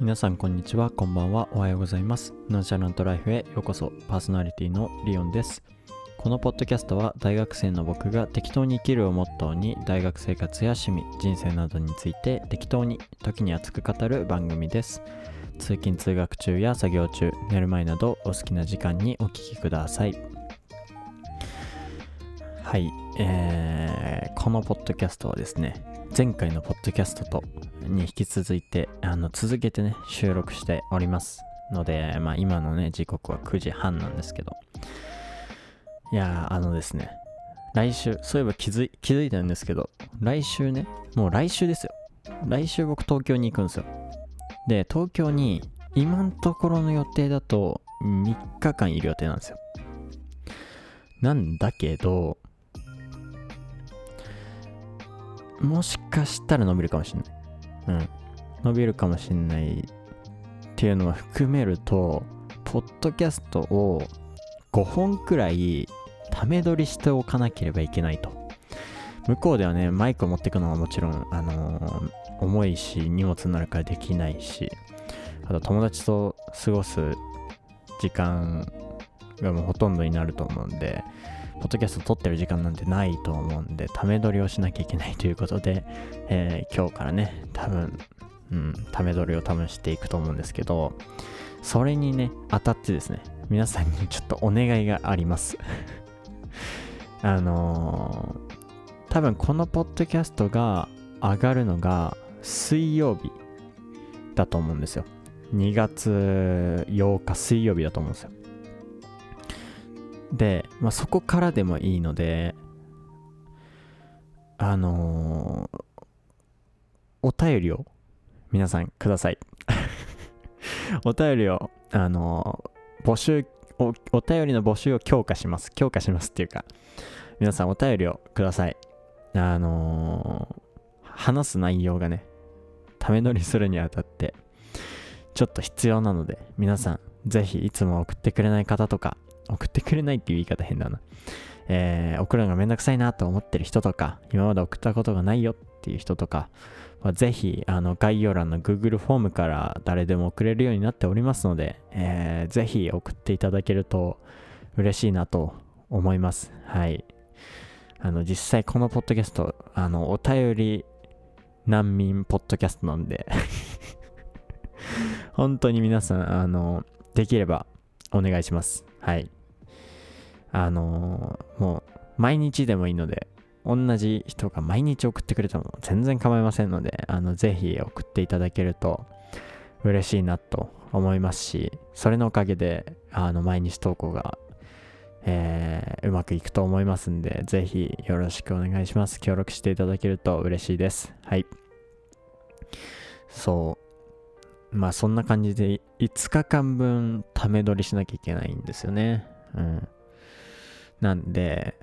皆さんこんにちはこんばんはおはようございます。ノンシャラントライフへようこそパーソナリティのリオンです。このポッドキャストは大学生の僕が適当に生きるをモットーに大学生活や趣味人生などについて適当に時に熱く語る番組です。通勤通学中や作業中寝る前などお好きな時間にお聞きください。はい、えー、このポッドキャストはですね前回のポッドキャストとに引き続いてあの続けてね収録しておりますので、まあ、今のね時刻は9時半なんですけど。いやーあのですね来週そういえば気づい気づいたんですけど来週ねもう来週ですよ。来週僕東京に行くんですよ。で東京に今のところの予定だと3日間いる予定なんですよ。なんだけどもしかしたら伸びるかもしれない。うん。伸びるかもしれないっていうのは含めると、ポッドキャストを5本くらいため撮りしておかなければいけないと。向こうではね、マイクを持っていくのはもちろん、あのー、重いし、荷物になるからできないし、あと友達と過ごす時間がもうほとんどになると思うんで、ポッドキャスト撮ってる時間なんてないと思うんで、ため撮りをしなきゃいけないということで、えー、今日からね、多分、うん、ため撮りを多分していくと思うんですけど、それにね、当たってですね、皆さんにちょっとお願いがあります あのー、多分このポッドキャストが上がるのが水曜日だと思うんですよ。2月8日水曜日だと思うんですよ。で、まあ、そこからでもいいので、あのー、お便りを皆さんください。お便りを、あのー、募集お、お便りの募集を強化します。強化しますっていうか、皆さんお便りをください。あのー、話す内容がね、ため撮りするにあたって、ちょっと必要なので、皆さん、ぜひいつも送ってくれない方とか、送ってくれないっていう言い方変だな。えー、送るのがめんどくさいなと思ってる人とか、今まで送ったことがないよっていう人とか、まあ、ぜひ、あの、概要欄の Google フォームから誰でも送れるようになっておりますので、えー、ぜひ送っていただけると嬉しいなと思います。はい。あの、実際このポッドキャスト、あの、お便り難民ポッドキャストなんで 本当に皆さん、あの、できればお願いします。はい。あのー、もう毎日でもいいので、同じ人が毎日送ってくれても全然構いませんので、あの、ぜひ送っていただけると嬉しいなと思いますし、それのおかげで、あの、毎日投稿が、えー、うまくいくと思いますんで、ぜひよろしくお願いします。協力していただけると嬉しいです。はい。そう。まあそんな感じで5日間分ため撮りしなきゃいけないんですよね。うん。なんで、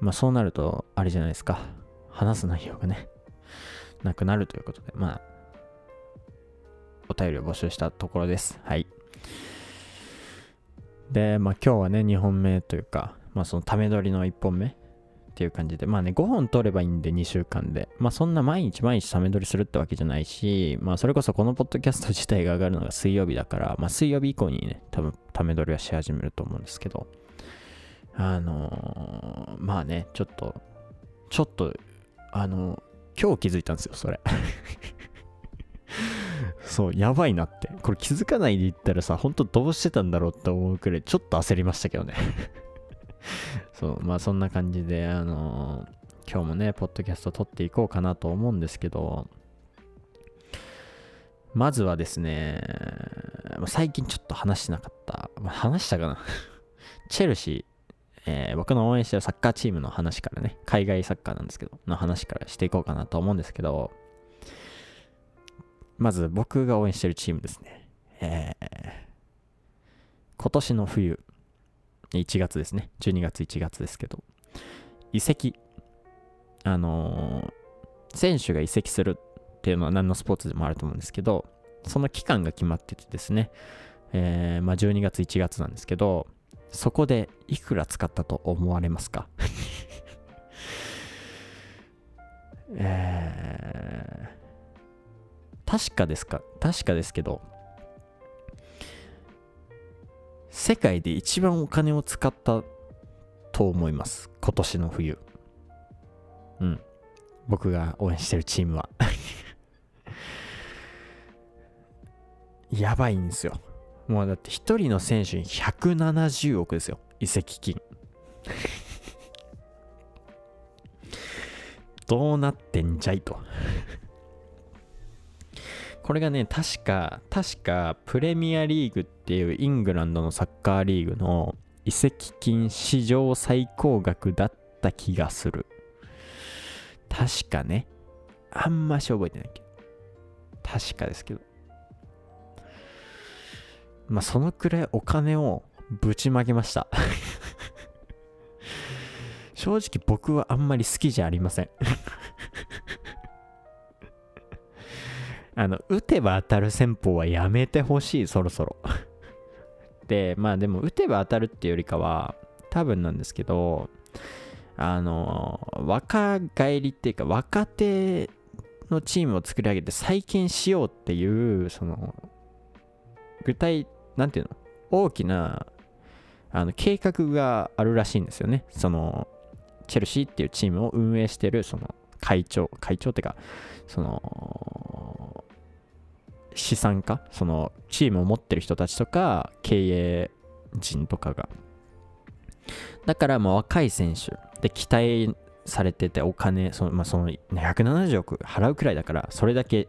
まあそうなると、あれじゃないですか。話す内容がね、なくなるということで、まあ、お便りを募集したところです。はい。で、まあ今日はね、2本目というか、まあそのため撮りの1本目っていう感じで、まあね、5本撮ればいいんで2週間で、まあそんな毎日毎日ため撮りするってわけじゃないし、まあそれこそこのポッドキャスト自体が上がるのが水曜日だから、まあ水曜日以降にね、多分ため撮りはし始めると思うんですけど、あのー、まあね、ちょっと、ちょっと、あのー、今日気づいたんですよ、それ。そう、やばいなって。これ気づかないで言ったらさ、ほんとどうしてたんだろうって思うくらい、ちょっと焦りましたけどね。そう、まあそんな感じで、あのー、今日もね、ポッドキャスト撮っていこうかなと思うんですけど、まずはですね、最近ちょっと話してなかった、ま、話したかな チェルシー、えー、僕の応援してるサッカーチームの話からね、海外サッカーなんですけど、の話からしていこうかなと思うんですけど、まず僕が応援してるチームですね。えー、今年の冬、1月ですね。12月1月ですけど、移籍。あのー、選手が移籍するっていうのは何のスポーツでもあると思うんですけど、その期間が決まっててですね、えー、まあ12月1月なんですけど、そこでいくら使ったと思われますか？えー、確かですか？確かですけど世界で一番お金を使ったと思います。今年の冬。うん。僕が応援してるチームは。やばいんですよ。もうだって1人の選手に170億ですよ移籍金 どうなってんじゃいとこれがね、確か、確か、プレミアリーグっていうイングランドのサッカーリーグの移籍金史上最高額だった気がする。確かね。あんまし覚えてないけど。確かですけど。まあ、そのくらいお金をぶちまけました 正直僕はあんまり好きじゃありません あの、打てば当たる戦法はやめてほしい、そろそろ。で、まあでも、打てば当たるっていうよりかは、多分なんですけど、あの、若返りっていうか、若手のチームを作り上げて再建しようっていう、その、具体、なんていうの？大きな、あの、計画があるらしいんですよね。その、チェルシーっていうチームを運営してる、その、会長、会長っていうか、その、資産家、その、チームを持ってる人たちとか、経営人とかが。だから、まあ、若い選手で期待されてて、お金、その、まあ、その、170億払うくらいだから、それだけ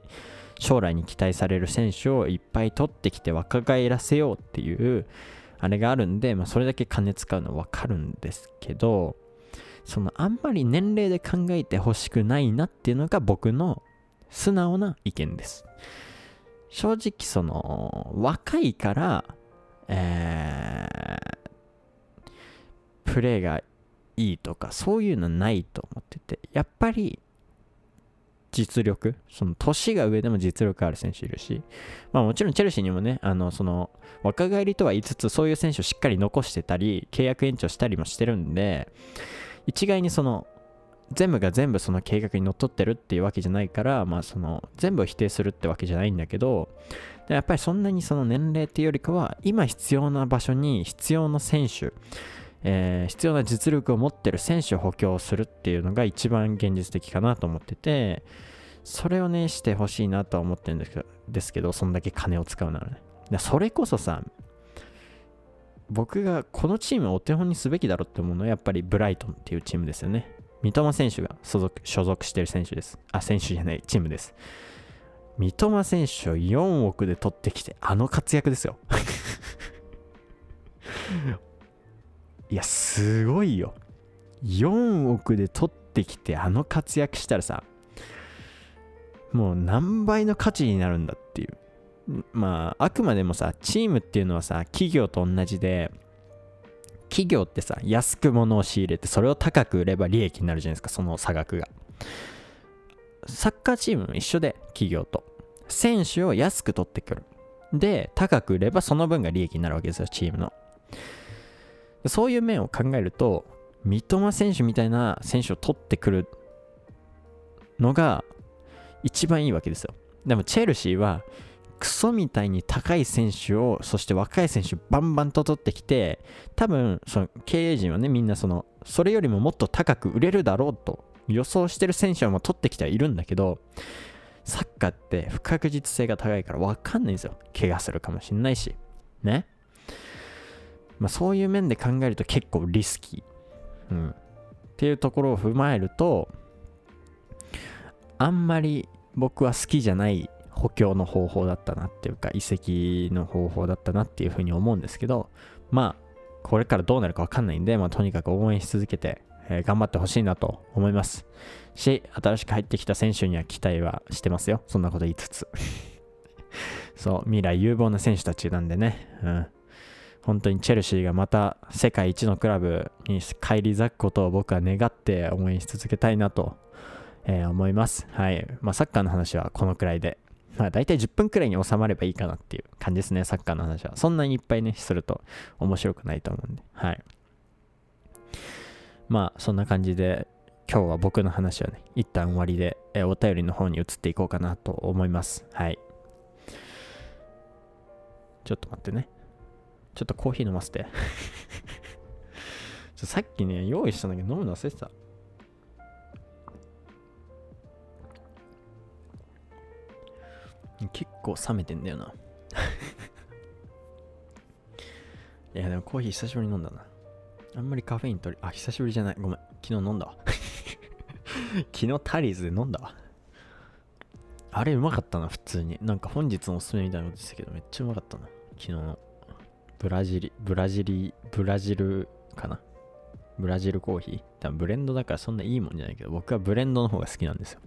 将来に期待される選手をいっぱい取ってきて若返らせようっていう、あれがあるんで、まあ、それだけ金使うのわかるんですけど、そのあんまり年齢で考えてほしくないなっていうのが僕の素直な意見です。正直その若いから、えー、プレーがいいとかそういうのないと思っててやっぱり実力その年が上でも実力ある選手いるしまあもちろんチェルシーにもねあのその若返りとは言いつつそういう選手をしっかり残してたり契約延長したりもしてるんで一概にその全部が全部その計画にのっとってるっていうわけじゃないから、まあその全部を否定するってわけじゃないんだけど、やっぱりそんなにその年齢っていうよりかは、今必要な場所に必要な選手、えー、必要な実力を持ってる選手を補強するっていうのが一番現実的かなと思ってて、それをね、してほしいなとは思ってるんですけど、ですけどそんだけ金を使うならね。それこそさ、僕がこのチームをお手本にすべきだろうって思うのはやっぱりブライトンっていうチームですよね。三笘選手が所属所属してる選手です。あ、選手じゃない、チームです。三笘選手を4億で取ってきて、あの活躍ですよ。いや、すごいよ。4億で取ってきて、あの活躍したらさ、もう何倍の価値になるんだっていう。まあ、あくまでもさ、チームっていうのはさ、企業と同じで、企業ってさ、安く物を仕入れて、それを高く売れば利益になるじゃないですか、その差額が。サッカーチームも一緒で、企業と。選手を安く取ってくる。で、高く売ればその分が利益になるわけですよ、チームの。そういう面を考えると、三笘選手みたいな選手を取ってくるのが一番いいわけですよ。でもチェルシーはクソみたいに高い選手を、そして若い選手バンバンと取ってきて、多分、その経営陣はね、みんなその、それよりももっと高く売れるだろうと予想してる選手はもう取ってきてはいるんだけど、サッカーって不確実性が高いから分かんないんですよ。怪我するかもしんないし。ね。まあそういう面で考えると結構リスキー。うん。っていうところを踏まえると、あんまり僕は好きじゃない補強の方法だったなっていうか移籍の方法だったなっていうふうに思うんですけどまあこれからどうなるかわかんないんで、まあ、とにかく応援し続けて、えー、頑張ってほしいなと思います。し新しく入ってきた選手には期待はしてますよ。そんなこと言いつつ。そう未来有望な選手たちなんでね。うん本当にチェルシーがまた世界一のクラブに返り咲くことを僕は願って応援し続けたいなと、えー、思います。はい。まあ、サッカーの話はこのくらいでまあ大体10分くらいに収まればいいかなっていう感じですね、サッカーの話は。そんなにいっぱいね、すると面白くないと思うんで。はい。まあそんな感じで、今日は僕の話はね、一旦終わりで、えお便りの方に移っていこうかなと思います。はい。ちょっと待ってね。ちょっとコーヒー飲ませて。さっきね、用意したんだけど飲むの忘れてた。結構冷めてんだよな。いや、でもコーヒー久しぶりに飲んだな。あんまりカフェイン取り、あ、久しぶりじゃない。ごめん。昨日飲んだわ。昨日タリーズで飲んだわ。あれうまかったな、普通に。なんか本日のおすすめみたいなことしたけど、めっちゃうまかったな。昨日の。ブラジリ、ブラジリ、ブラジルかな？ブラジルコーヒー？多分ブレンドだからそんないいもんじゃないけど、僕はブレンドの方が好きなんですよ。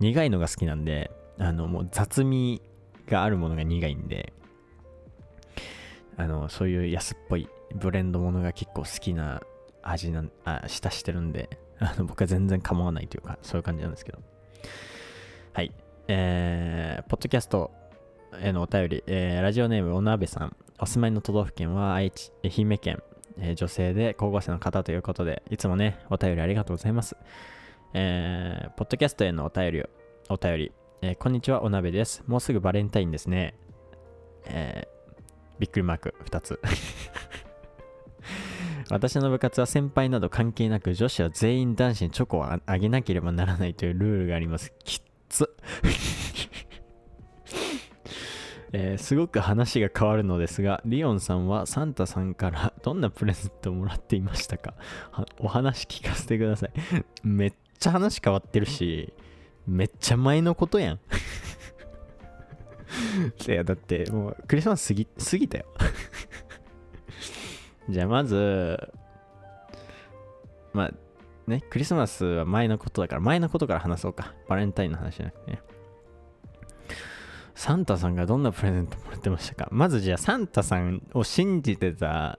苦いのが好きなんで、あの、もう雑味があるものが苦いんで、あの、そういう安っぽいブレンドものが結構好きな味なん、あ、舌してるんで、あの、僕は全然構わないというか、そういう感じなんですけど。はい。えー、ポッドキャストへのお便り、えー、ラジオネームおなべさん、お住まいの都道府県は愛知、愛媛県、えー、女性で高校生の方ということで、いつもね、お便りありがとうございます。えー、ポッドキャストへのお便りを、お便り、えー、こんにちは、お鍋です。もうすぐバレンタインですね。えー、びっくりマーク2つ。私の部活は先輩など関係なく女子は全員男子にチョコをあげなければならないというルールがあります。きっつ。えー、すごく話が変わるのですが、リオンさんはサンタさんからどんなプレゼントをもらっていましたか？お話聞かせてください。めっちゃ話変わってるし、めっちゃ前のことやん。いや、だってもうクリスマス過ぎ過ぎたよ。じゃあまず、まあね、クリスマスは前のことだから、前のことから話そうか。バレンタインの話じゃなくてね。サンタさんがどんなプレゼントもらってましたか？まずじゃあサンタさんを信じてた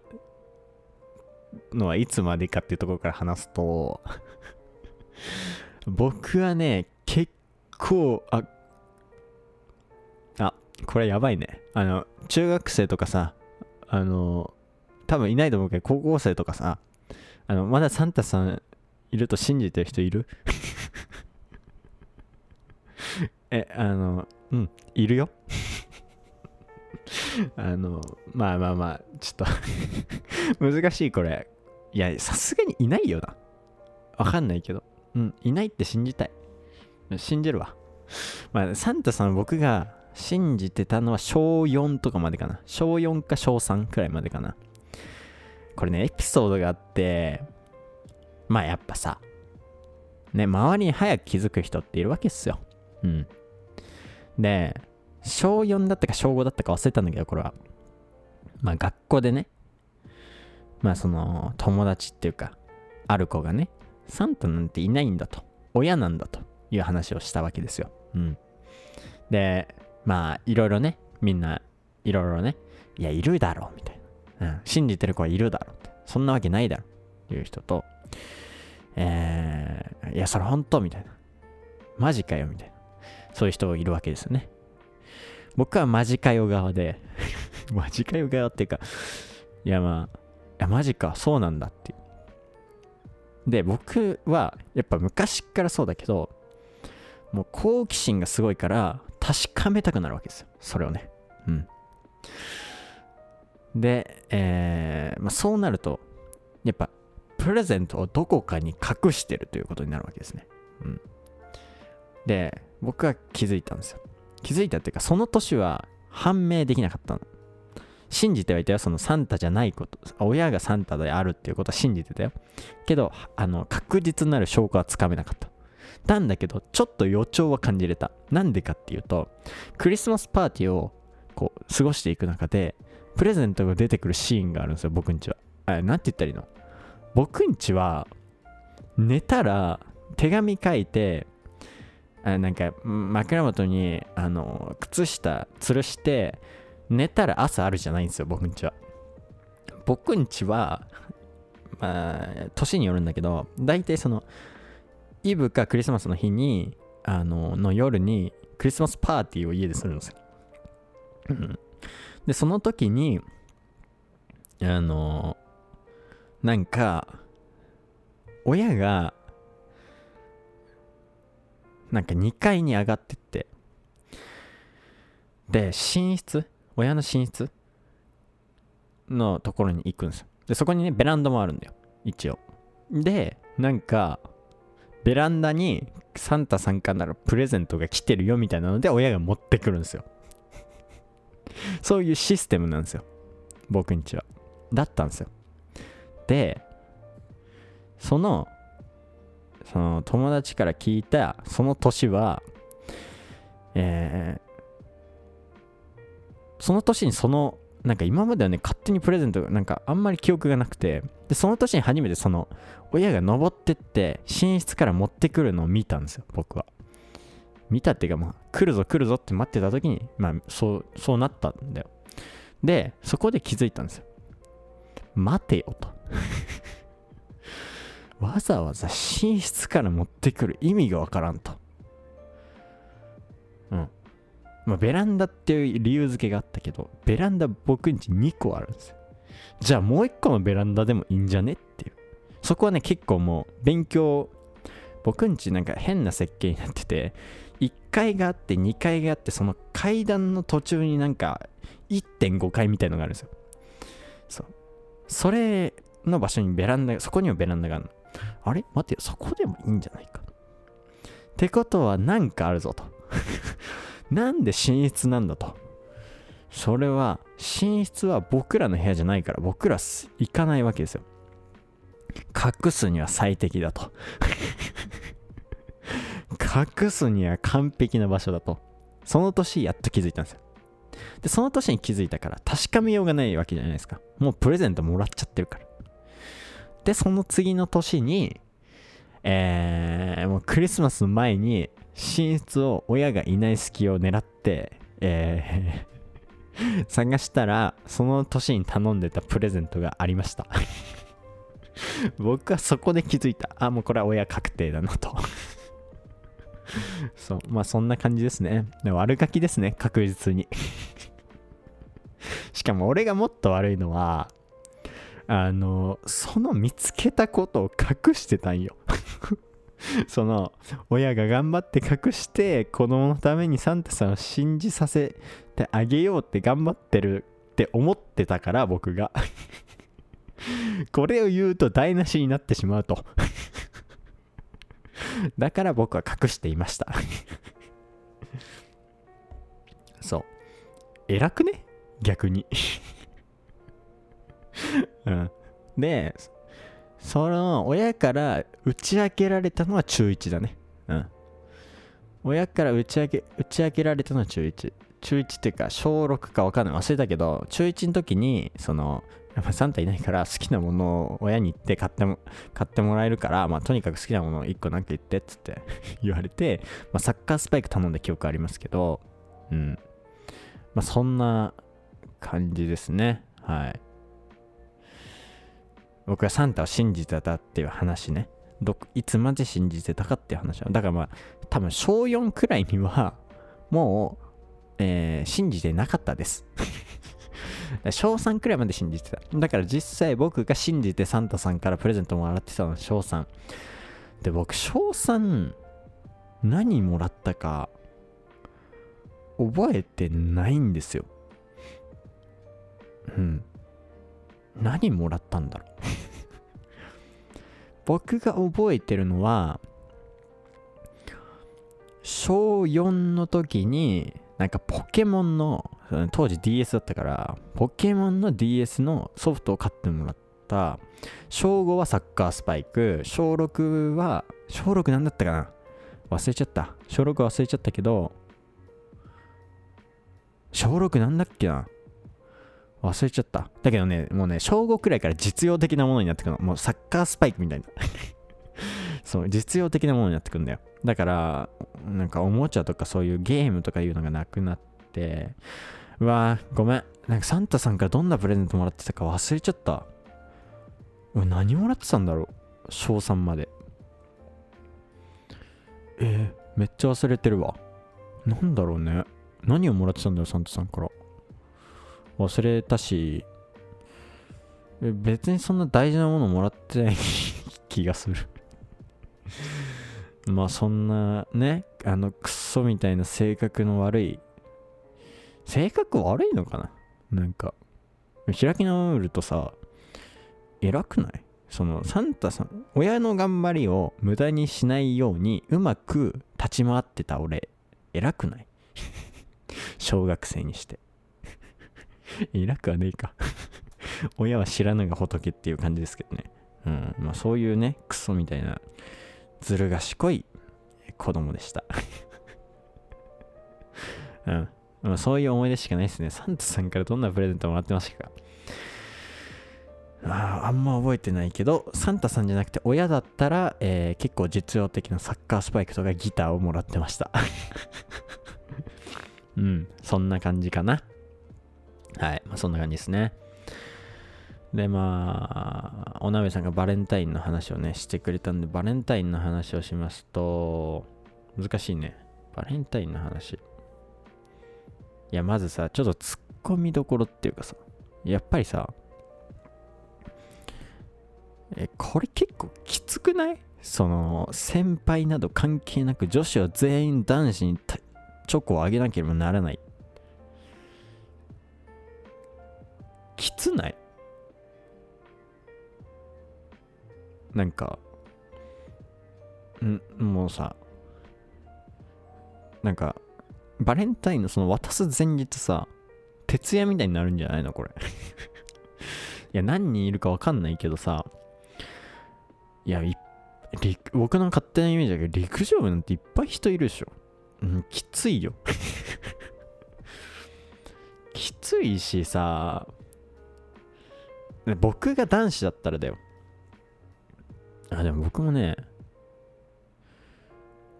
のはいつまでかっていうところから話すと 僕はね、結構、あ、あ、これやばいね。あの、中学生とかさ、あの、多分いないと思うけど、高校生とかさ、あの、まだサンタさんいると信じてる人いる？え、あの、うん、いるよ。あの、まあまあまあ、ちょっと 難しいこれ。いや、さすがにいないよな。わかんないけど。うん、いないって信じたい。信じるわ。まあ、サンタさん僕が信じてたのは小4とかまでかな。小4か小3くらいまでかな。これね、エピソードがあって、まあやっぱさ、ね、周りに早く気づく人っているわけっすよ。うん。で、小4だったか小5だったか忘れたんだけど、これは。まあ学校でね、まあその友達っていうか、ある子がね、サンタなんていないんだと、親なんだという話をしたわけですよ。うん。で、まあいろいろね、みんないろいろね、いや、いるだろう、みたいな。うん、信じてる子はいるだろうって。そんなわけないだろうっていう人と、えー、いや、それ本当みたいな。マジかよみたいな。そういう人いるわけですよね。僕はマジかよ側で マジかよ側っていうか、いやまあ、いやマジか、そうなんだっていう。で、僕は、やっぱ昔からそうだけど、もう好奇心がすごいから、確かめたくなるわけですよ。それをね。うん。で、えー、まあ、そうなると、やっぱ、プレゼントをどこかに隠してるということになるわけですね。うん。で、僕は気づいたんですよ。気づいたっていうか、その年は判明できなかったの。信じてはいたよ。そのサンタじゃないこと。親がサンタであるっていうことは信じてたよ。けど、あの、確実なる証拠はつかめなかった。なんだけど、ちょっと予兆は感じれた。なんでかっていうと、クリスマスパーティーをこう過ごしていく中で、プレゼントが出てくるシーンがあるんですよ、僕んちは。あ、なんて言ったらいいの？僕んちは、寝たら手紙書いて、あなんか枕元にあの靴下吊るして寝たら朝あるじゃないんですよ僕んちは。僕んちはまあ年によるんだけど大体そのイブかクリスマスの日にあのの夜にクリスマスパーティーを家でするんですよ。でその時にあのなんか親がなんか2階に上がってって、で、寝室親の寝室のところに行くんですよ。でそこにねベランダもあるんだよ。一応。でなんかベランダにサンタさんからプレゼントが来てるよみたいなので親が持ってくるんですよ。そういうシステムなんですよ。僕んちは。だったんですよ。でそのその友達から聞いたその年はえー、その年にそのなんか今まではね勝手にプレゼントなんかあんまり記憶がなくてでその年に初めてその親が登ってって寝室から持ってくるのを見たんですよ僕は。見たっていうかまあ来るぞ来るぞって待ってた時にまあそうそうなったんだよ。でそこで気づいたんですよ。待てよと。わざわざ寝室から持ってくる意味がわからんとうんまあ、ベランダっていう理由付けがあったけど、ベランダ僕んち2個あるんですよ。じゃあもう1個のベランダでもいいんじゃねっていう。そこはね、結構もう勉強、僕んちなんか変な設計になってて、1階があって2階があって、その階段の途中になんか1.5階みたいのがあるんですよ。そう。それの場所にベランダ、そこにもベランダがあるの。あれ？待ってよ、そこでもいいんじゃないか。ってことはなんかあるぞと。なんで寝室なんだと。それは、寝室は僕らの部屋じゃないから、僕ら行かないわけですよ。隠すには最適だと。隠すには完璧な場所だと。その年やっと気づいたんですよ。で、その年に気づいたから確かめようがないわけじゃないですか。もうプレゼントもらっちゃってるから。で、その次の年に、えー、もうクリスマスの前に寝室を親がいない隙を狙って、えー 探したらその年に頼んでたプレゼントがありました。僕はそこで気づいた。あもうこれは親確定だなと。そうまあそんな感じですね。で悪ガキですね確実に。しかも俺がもっと悪いのはあのその見つけたことを隠してたんよ。その親が頑張って隠して子供のためにサンタさんを信じさせてあげようって頑張ってるって思ってたから僕が。これを言うと台無しになってしまうと。だから僕は隠していました。そう。偉くね？逆に。うんでその親から打ち明けられたのは中1だね。うん。親から打ち明け、打ち明けられたのは中1。中1っていうか、小6か分かんない。忘れたけど、中1の時に、その、やっぱサンタいないから好きなものを親に言って買っても買ってもらえるから、まあ、とにかく好きなものを1個なんか言ってっつって 言われて、まあ、サッカースパイク頼んだ記憶ありますけど、うん。まあ、そんな感じですね。はい。僕はサンタを信じてたっていう話ね。どいつまで信じてたかっていう話は。だからまあ、多分小4くらいには、もう、えー、信じてなかったです。小3くらいまで信じてた。だから実際僕が信じてサンタさんからプレゼントもらってたのは小3。で、僕小3、何もらったか、覚えてないんですよ。うん。何もらったんだろう。僕が覚えてるのは小4の時になんかポケモンの当時 DS だったからポケモンの DS のソフトを買ってもらった小5はサッカースパイク小6は小6何だったかな？忘れちゃった。小6忘れちゃったけど小6なんだっけな？忘れちゃった。だけどね、もうね、小5くらいから実用的なものになってくの。もうサッカースパイクみたいな。そう、実用的なものになってくんだよ。だから、なんかおもちゃとかそういうゲームとかいうのがなくなって、うわー、ごめん。なんかサンタさんからどんなプレゼントもらってたか忘れちゃった。何もらってたんだろう小3まで。えー、めっちゃ忘れてるわ。なんだろうね。何をもらってたんだよ、サンタさんから。忘れたし、別にそんな大事なものもらってない気がする。まあそんなね、あのクソみたいな性格の悪い、性格悪いのかな？なんか、開き直るとさ偉くない？そのサンタさん親の頑張りを無駄にしないようにうまく立ち回ってた俺偉くない？小学生にして。偉くはねえか 親は知らぬが仏っていう感じですけどねうんまあそういうねクソみたいなずる賢い子供でした うんまあ、そういう思い出しかないですね。サンタさんからどんなプレゼントもらってましたか？ああんま覚えてないけど、サンタさんじゃなくて親だったら、えー、結構実用的なサッカースパイクとかギターをもらってました。うん、そんな感じかな。はい、まあ、そんな感じですね。で、まあ、お鍋さんがバレンタインの話をね、してくれたんで、バレンタインの話をしますと、難しいね。バレンタインの話。いや、まずさ、ちょっと突っ込みどころっていうかさ、やっぱりさ、え、これ結構きつくない？その、先輩など関係なく女子は全員男子にチョコをあげなければならない。きつない？なんか、ん、もうさ、なんか、バレンタインのその渡す前日さ、徹夜みたいになるんじゃないのこれ？いや、何人いるかわかんないけどさ、いや、僕の勝手なイメージだけど、陸上部なんていっぱい人いるでしょ。うん、きついよ。きついしさ、僕が男子だったらだよ。あ、でも僕もね、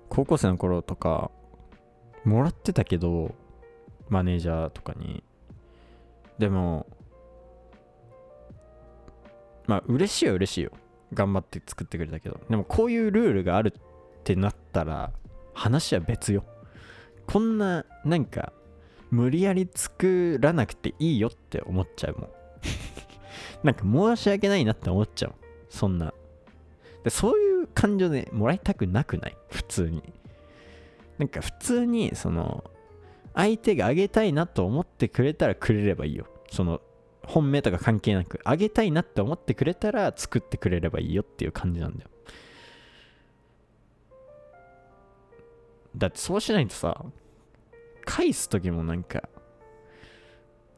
高校生の頃とか、もらってたけど、マネージャーとかに。でも、まあ、嬉しいは嬉しいよ。頑張って作ってくれたけど。でも、こういうルールがあるってなったら、話は別よ。こんな、なんか、無理やり作らなくていいよって思っちゃうもん。なんか申し訳ないなって思っちゃう。そんな。でそういう感情でもらいたくなくない？普通に。なんか普通にその相手があげたいなと思ってくれたらくれればいいよその本命とか関係なくあげたいなって思ってくれたら作ってくれればいいよっていう感じなんだよだってそうしないとさ返す時もなんか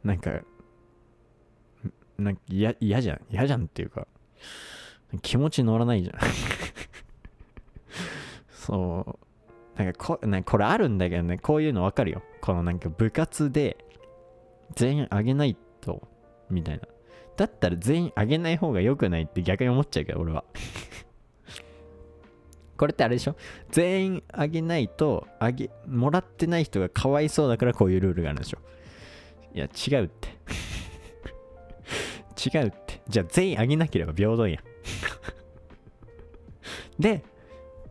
なんかなんか嫌じゃん嫌じゃんっていうか気持ち乗らないじゃん そうなんかこなんこれあるんだけどね、こういうのわかるよ。このなんか部活で全員あげないと、みたいな。だったら全員あげない方が良くないって逆に思っちゃうけど、俺は。これってあれでしょ？全員あげないと、あげ、もらってない人がかわいそうだからこういうルールがあるんでしょ。いや、違うって。違うって。じゃあ全員あげなければ平等や。で、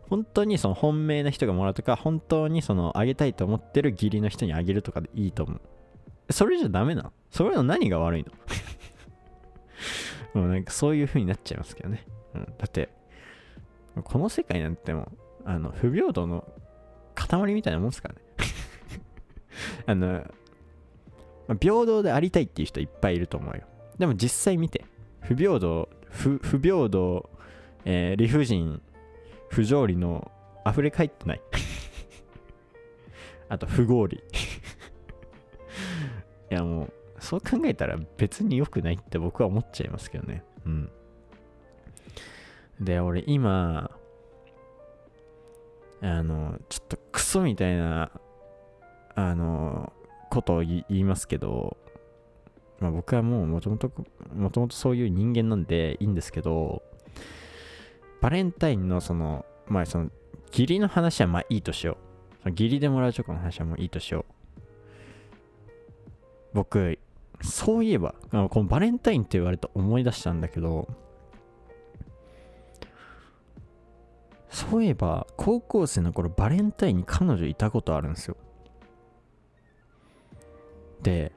本当にその本命な人がもらうとか、本当にそのあげたいと思ってる義理の人にあげるとかでいいと思う。それじゃダメなの？それの何が悪いの？もうなんかそういう風になっちゃいますけどね。うん、だって、この世界なんてもあの、不平等の塊みたいなもんですからね。あの、まあ、平等でありたいっていう人いっぱいいると思うよ。でも実際見て、不平等、不不平等、えー、理不尽、不条理の溢れ返ってない。あと不合理。いやもうそう考えたら別に良くないって僕は思っちゃいますけどね。うん。で俺今あのちょっとクソみたいなあのことを言いますけどまあ僕はもうもともともともとそういう人間なんでいいんですけどバレンタインのその、まあその、義理の話はまあいいとしよう。義理でもらうチョコの話はもういいとしよう。僕、そういえば、このバレンタインって言われて思い出したんだけど、そういえば、高校生の頃バレンタインに彼女いたことあるんですよ。で、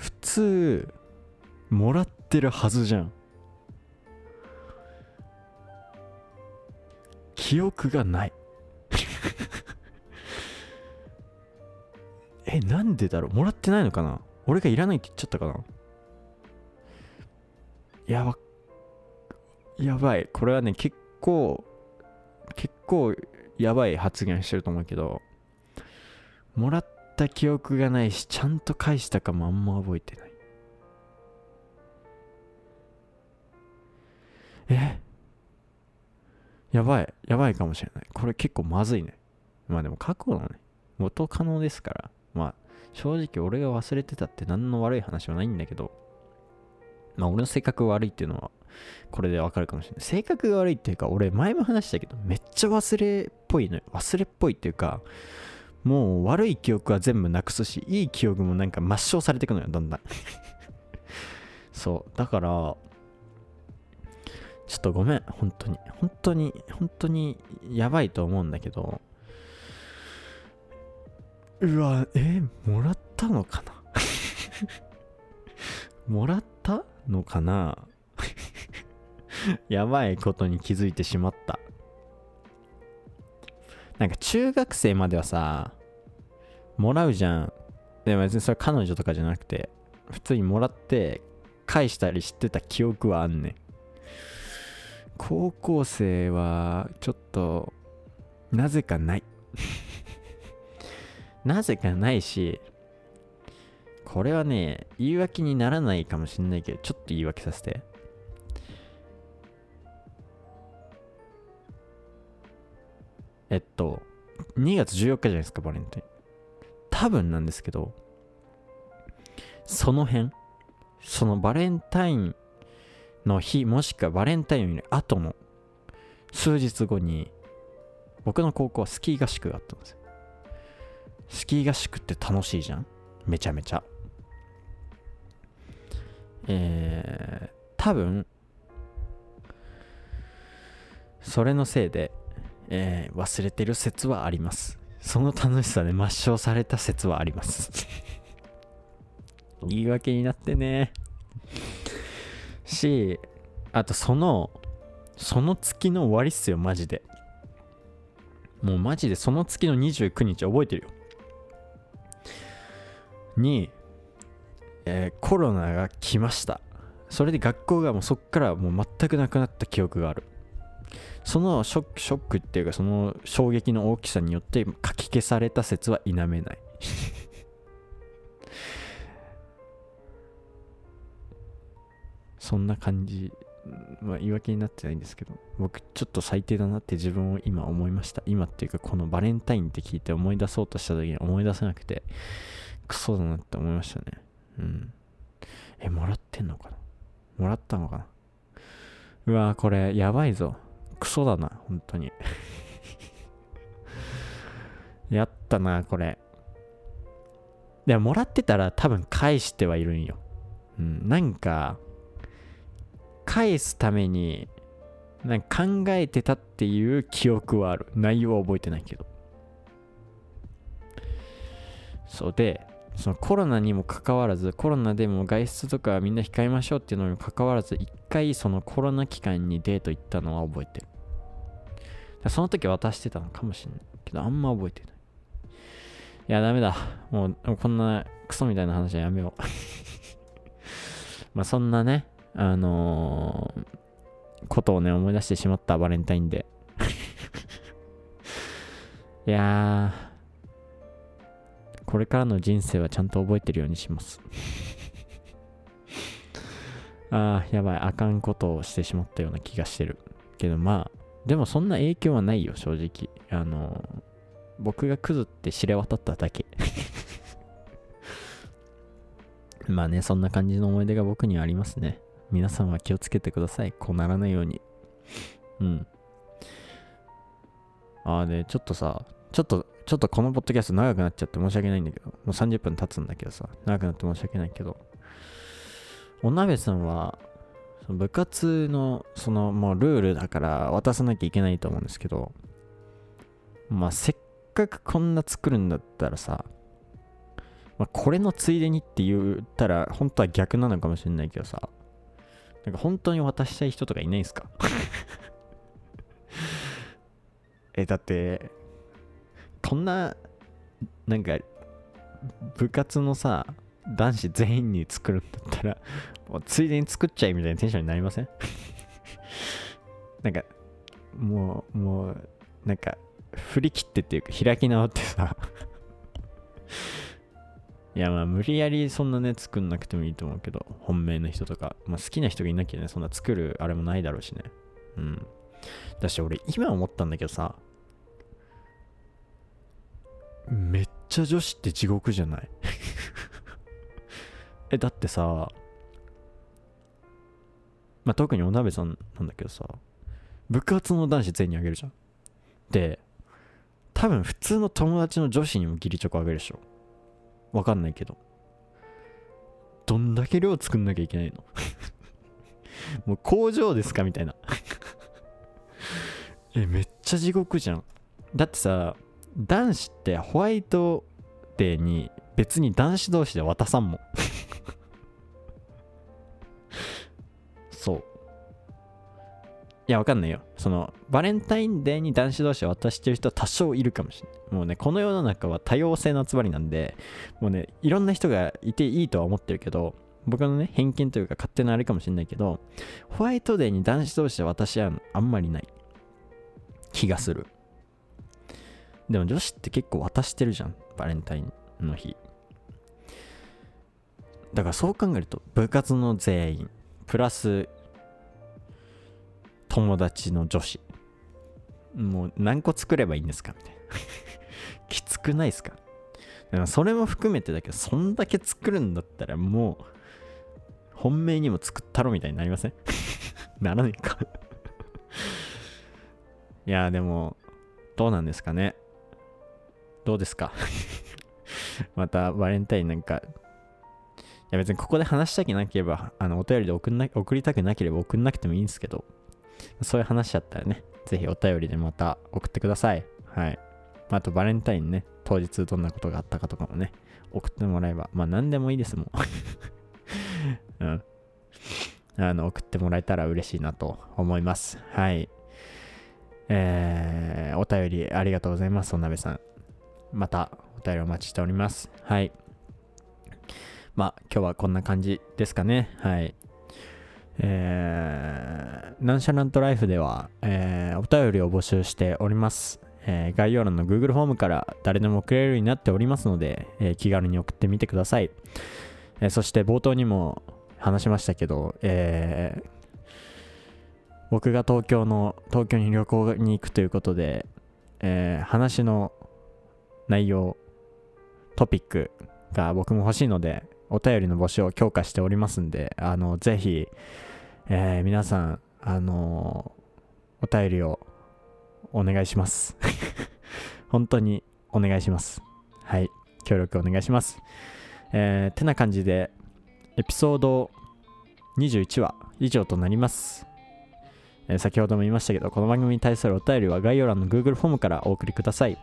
普通、もらってるはずじゃん。記憶がない。えなんでだろう？もらってないのかな？俺がいらないって言っちゃったかな？やば。やばい。これはね結構結構やばい発言してると思うけど。もらってた記憶がないしちゃんと返したかもあんま覚えてない。え？やばいやばいかもしれない。これ結構まずいね。まあでも過去のね。元可能ですから。まあ正直俺が忘れてたって何の悪い話はないんだけど。まあ俺の性格悪いっていうのはこれでわかるかもしれない。性格が悪いっていうか俺前も話したけどめっちゃ忘れっぽいのよ。忘れっぽいっていうかもう悪い記憶は全部なくすしいい記憶もなんか抹消されていくのよだんだん。そうだからちょっとごめん本当に。本当に本当にやばいと思うんだけど。うわえもらったのかな？もらったのかな？やばいことに気づいてしまった。なんか中学生まではさもらうじゃん。でも別にそれ彼女とかじゃなくて普通にもらって返したりしてた記憶はあんねん。高校生はちょっとなぜかない。なぜかないしこれはね言い訳にならないかもしんないけどちょっと言い訳させて。えっと2月14日じゃないですかバレンタイン。多分なんですけどその辺そのバレンタインの日もしくはバレンタインより後の数日後に僕の高校はスキー合宿があったんですよ。スキー合宿って楽しいじゃん？めちゃめちゃ。えー、多分それのせいで、えー、忘れてる説はあります。その楽しさで抹消された説はあります。言い訳になってね。しあとそのその月の終わりっすよマジで。もうマジでその月の29日覚えてるよ。に、えー、コロナが来ました。それで学校がもうそっからもう全くなくなった記憶がある。そのショックっていうかその衝撃の大きさによってかき消された説は否めない。そんな感じまあ言い訳になってないんですけど僕ちょっと最低だなって自分を今思いました。今っていうかこのバレンタインって聞いて思い出そうとした時に思い出せなくてクソだなって思いましたね。うん。えもらってんのかな？もらったのかな？うわこれやばいぞ。クソだな本当に。やったなこれ。でももらってたら多分返してはいるんよ。うんなんか返すためになんか考えてたっていう記憶はある。内容は覚えてないけど。そうでそのコロナにもかかわらずコロナでも外出とかみんな控えましょうっていうのにもかかわらず一回そのコロナ期間にデート行ったのは覚えてる。その時渡してたのかもしれないけどあんま覚えてない。いやダメだ。もうこんなクソみたいな話はやめよう。まあそんなねあのー、ことをね思い出してしまったバレンタインで いやーこれからの人生はちゃんと覚えてるようにします。ああ、やばい、あかんことをしてしまったような気がしてる。けどまあ、でもそんな影響はないよ、正直。あの、僕がクズって知れ渡っただけ。まあね、そんな感じの思い出が僕にはありますね。皆さんは気をつけてください。こうならないように。うん。ああ、で、ちょっとさ、ちょっとちょっとこのポッドキャスト長くなっちゃって申し訳ないんだけど、もう30分経つんだけどさ、長くなって申し訳ないけど、お鍋さんは、部活の、そのもうルールだから渡さなきゃいけないと思うんですけど、まあせっかくこんな作るんだったらさ、まあ、これのついでにって言ったら本当は逆なのかもしれないけどさ、なんか本当に渡したい人とかいないんすか？え、だって、こんな、なんか、部活のさ男子全員に作るんだったらもうついでに作っちゃえみたいなテンションになりません？なんかもうもうなんか振り切ってっていうか開き直ってさ。いやまあ無理やりそんなね作んなくてもいいと思うけど本命の人とか、まあ、好きな人がいなきゃねそんな作るあれもないだろうしね。うん。だし俺今思ったんだけどさめっちゃ女子って地獄じゃない？えだってさまあ特にお鍋さんなんだけどさ部活の男子全員にあげるじゃん。で多分普通の友達の女子にも義理チョコあげるでしょ。わかんないけど。どんだけ量作んなきゃいけないの？もう工場ですかみたいな。えめっちゃ地獄じゃん。だってさ男子ってホワイトデーに別に男子同士で渡さんもん。そう。いやわかんないよ。そのバレンタインデーに男子同士で渡してる人は多少いるかもしれない。もうねこの世の中は多様性の集まりなんでもうねいろんな人がいていいとは思ってるけど僕のね偏見というか勝手なあれかもしれないけどホワイトデーに男子同士で渡し合うのあんまりない。気がする。でも女子って結構渡してるじゃん。バレンタインの日。だからそう考えると部活の全員。プラス友達の女子。もう何個作ればいいんですか？みたいな。きつくないですか？だからそれも含めてだけどそんだけ作るんだったらもう本命にも作ったろみたいになりません？ならないか。いやでもどうなんですかね？どうですか？またバレンタインなんかや別にここで話したくなければあのお便りで送んな送りたくなければ送んなくてもいいんですけどそういう話だったらねぜひお便りでまた送ってください。はい。あとバレンタインね当日どんなことがあったかとかもね送ってもらえばまあ何でもいいですもん。うん。あの送ってもらえたら嬉しいなと思います。はい。えー、お便りありがとうございますお鍋さん。またお便りお待ちしております。はい。まあ今日はこんな感じですかねはいえー、ナンシャラントライフでは、えー、お便りを募集しております。えー概要欄の Google フォームから誰でも送れるようになっておりますので、えー気軽に送ってみてください。えーそして冒頭にも話しましたけど、えー僕が東京の、東京に旅行に行くということで、えー話の内容、トピックが僕も欲しいので、お便りの募集を強化しておりますんで、あの、ぜひ、えー皆さん、あのお便りをお願いします。本当にお願いします。はい。協力お願いします。えーてな感じで、エピソード21話以上となります。えー先ほども言いましたけど、この番組に対するお便りは概要欄の Google フォームからお送りください。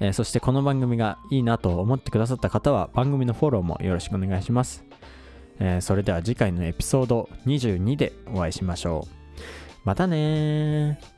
えーそしてこの番組がいいなと思ってくださった方は番組のフォローもよろしくお願いします。えーそれでは次回のエピソード22でお会いしましょう。またね。